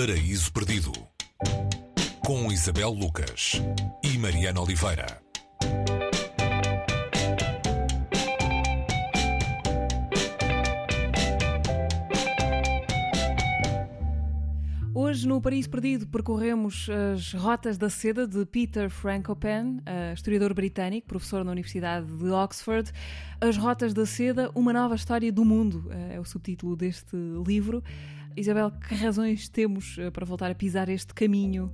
Paraíso Perdido com Isabel Lucas e Mariana Oliveira. Hoje, no Paris Perdido, percorremos as Rotas da Seda de Peter Frankopan, historiador britânico, professor na Universidade de Oxford. As Rotas da Seda, uma nova história do mundo, é o subtítulo deste livro. Isabel, que razões temos eh, para voltar a pisar este caminho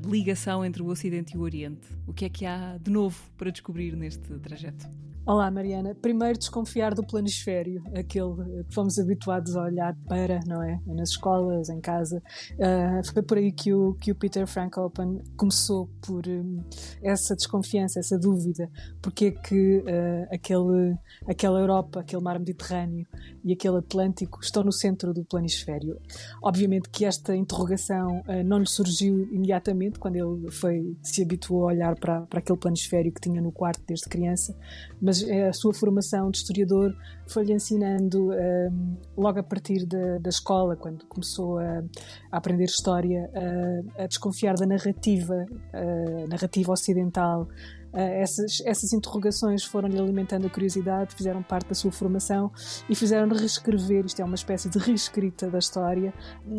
de ligação entre o Ocidente e o Oriente? O que é que há de novo para descobrir neste trajeto? Olá, Mariana. Primeiro, desconfiar do planisfério, aquele que fomos habituados a olhar para, não é? Nas escolas, em casa. Uh, foi por aí que o, que o Peter Frankopan começou por um, essa desconfiança, essa dúvida. Porque é que uh, aquele, aquela Europa, aquele mar Mediterrâneo e aquele Atlântico estão no centro do planisfério? Obviamente que esta interrogação uh, não lhe surgiu imediatamente quando ele foi, se habituou a olhar para, para aquele planisfério que tinha no quarto desde criança, mas eh, a sua formação de historiador foi-lhe ensinando um, ehm, logo a partir da, da escola, quando começou a, a aprender história, a, a, desconfiar da narrativa, a narrativa ocidental, essas, essas interrogações foram-lhe alimentando a curiosidade, fizeram parte da sua formação e fizeram-lhe reescrever. Isto é uma espécie de reescrita da história,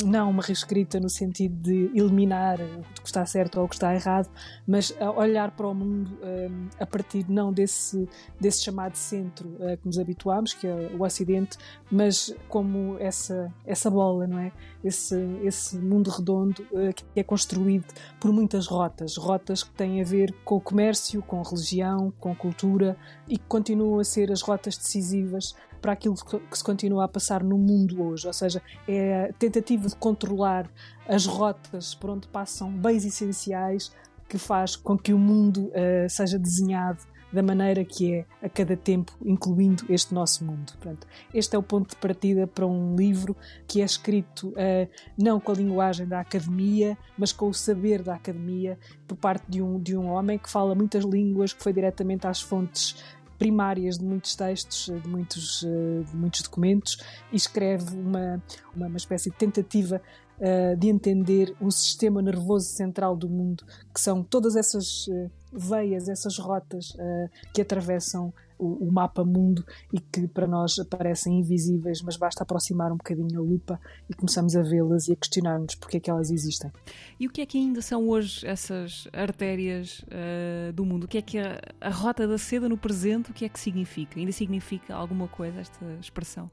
não uma reescrita no sentido de eliminar o que está certo ou o que está errado, mas olhar para o mundo uh, a partir não desse, desse chamado centro uh, que nos habituámos, que é o Ocidente, mas como essa, essa bola, não é? Esse, esse mundo redondo que é construído por muitas rotas, rotas que têm a ver com o comércio com religião, com cultura e que continuam a ser as rotas decisivas para aquilo que se continua a passar no mundo hoje. Ou seja, é a tentativa de controlar as rotas por onde passam bens essenciais que faz com que o mundo uh, seja desenhado da maneira que é a cada tempo, incluindo este nosso mundo. Portanto, este é o ponto de partida para um livro que é escrito uh, não com a linguagem da academia, mas com o saber da academia, por parte de um, de um homem que fala muitas línguas, que foi diretamente às fontes primárias de muitos textos, de muitos, eh, de muitos documentos e escreve uma, uma, uma espécie de tentativa uh, de entender o sistema nervoso central do mundo, que são todas essas uh, veias, essas rotas uh, que atravessam o, o, mapa mundo e que para nós parecem invisíveis, mas basta aproximar um bocadinho a lupa e começamos a vê-las e a questionar-nos porque é que elas existem. E o que é que ainda são hoje essas artérias uh, do mundo? O que é que a, a rota da seda no presente, o que é que significa? Ainda significa alguma coisa esta expressão?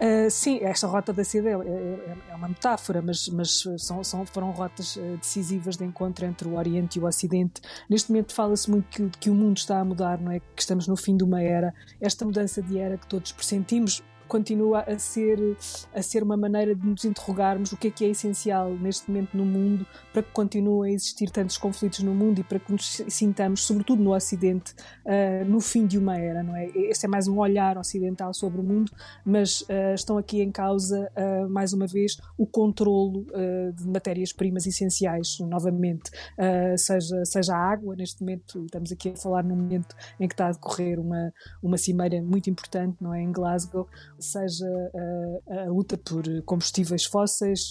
Uh, sim, esta rota da seda é, é, é uma metáfora, mas, mas são, são, foram rotas uh, decisivas de encontro entre o Oriente e o Ocidente. Neste momento fala-se muito que, que, o mundo está a mudar, não é? Que estamos no fim de uma era. Esta mudança de era que todos pressentimos continua a ser, a ser uma maneira de nos interrogarmos o que é que é essencial neste momento no mundo para que continuem a existir tantos conflitos no mundo e para que nos sintamos, sobretudo no Ocidente, uh, no fim de uma era, não é? Este é mais um olhar ocidental sobre o mundo, mas uh, estão aqui em causa, uh, mais uma vez, o controlo de matérias-primas essenciais, novamente, seja, seja a água, neste momento, estamos aqui a falar num momento em que está a decorrer uma, uma cimeira muito importante, não é? Em Glasgow, seja a, a luta por combustíveis fósseis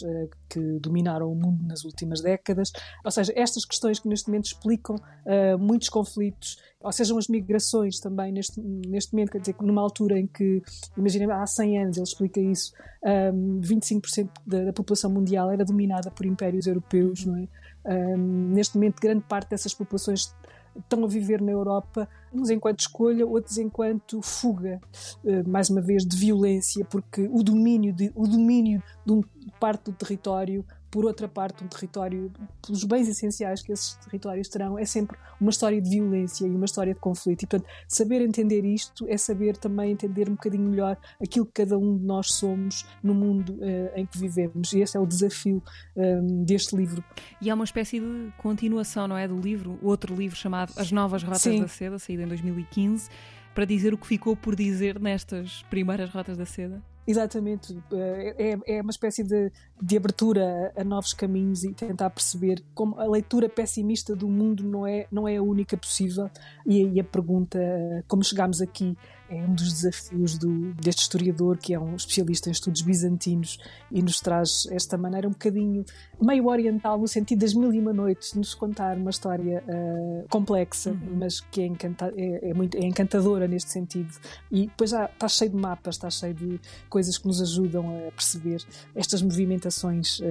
que dominaram o mundo nas últimas décadas, ou seja, estas questões que neste momento explicam uh, muitos conflitos, ou sejam as migrações também neste, neste momento, quer dizer, numa altura em que, imagina, há 100 anos, ele explica isso, um, 25% da, da, população mundial era dominada por impérios europeus, não é? Um, neste momento, grande parte dessas populações estão a viver na Europa, uns enquanto escolha, outros enquanto fuga, eh, mais uma vez, de violência, porque o domínio de, o domínio de um parte do território por outra parte, um território, pelos bens essenciais que esses territórios terão, é sempre uma história de violência e uma história de conflito. E, portanto, saber entender isto é saber também entender um bocadinho melhor aquilo que cada um de nós somos no mundo uh, em que vivemos. E esse é o desafio um, ehm, deste livro. E há uma espécie de continuação, não é? Do livro, outro livro chamado As Novas Rotas Sim. da Seda, saído em 2015, para dizer o que ficou por dizer nestas primeiras Rotas da Seda. Exatamente, é, é uma espécie de, de abertura a novos caminhos e tentar perceber como a leitura pessimista do mundo não é, não é a única possível. E aí a pergunta, como chegámos aqui, é um dos desafios do, deste historiador, que é um especialista em estudos bizantinos e nos traz esta maneira um bocadinho meio oriental, no sentido das mil e uma noites, de nos contar uma história uh, complexa, uhum. mas que é, encanta é, é, muito, é encantadora neste sentido. E depois já está cheio de mapas, está cheio de coisas que nos ajudam a perceber estas movimentações uh,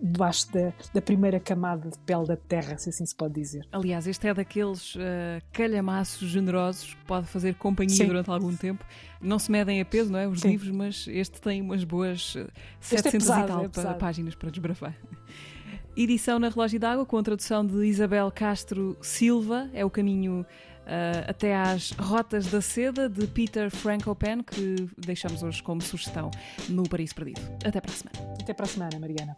debaixo da, da primeira camada de pele da terra, se assim se pode dizer. Aliás, este é daqueles uh, calhamaços generosos que pode fazer companhia Sim. durante algum tempo. Não se medem a peso, não é? Os Sim. livros, mas este tem umas boas 700 é pesado, e tal é páginas para desbravar. Edição na Relógio d'Água, com a tradução de Isabel Castro Silva, é o caminho uh, até às Rotas da Seda, de Peter Frankopan, que deixamos hoje como sugestão no Paris Perdido. Até para a semana. Até para a semana, Mariana.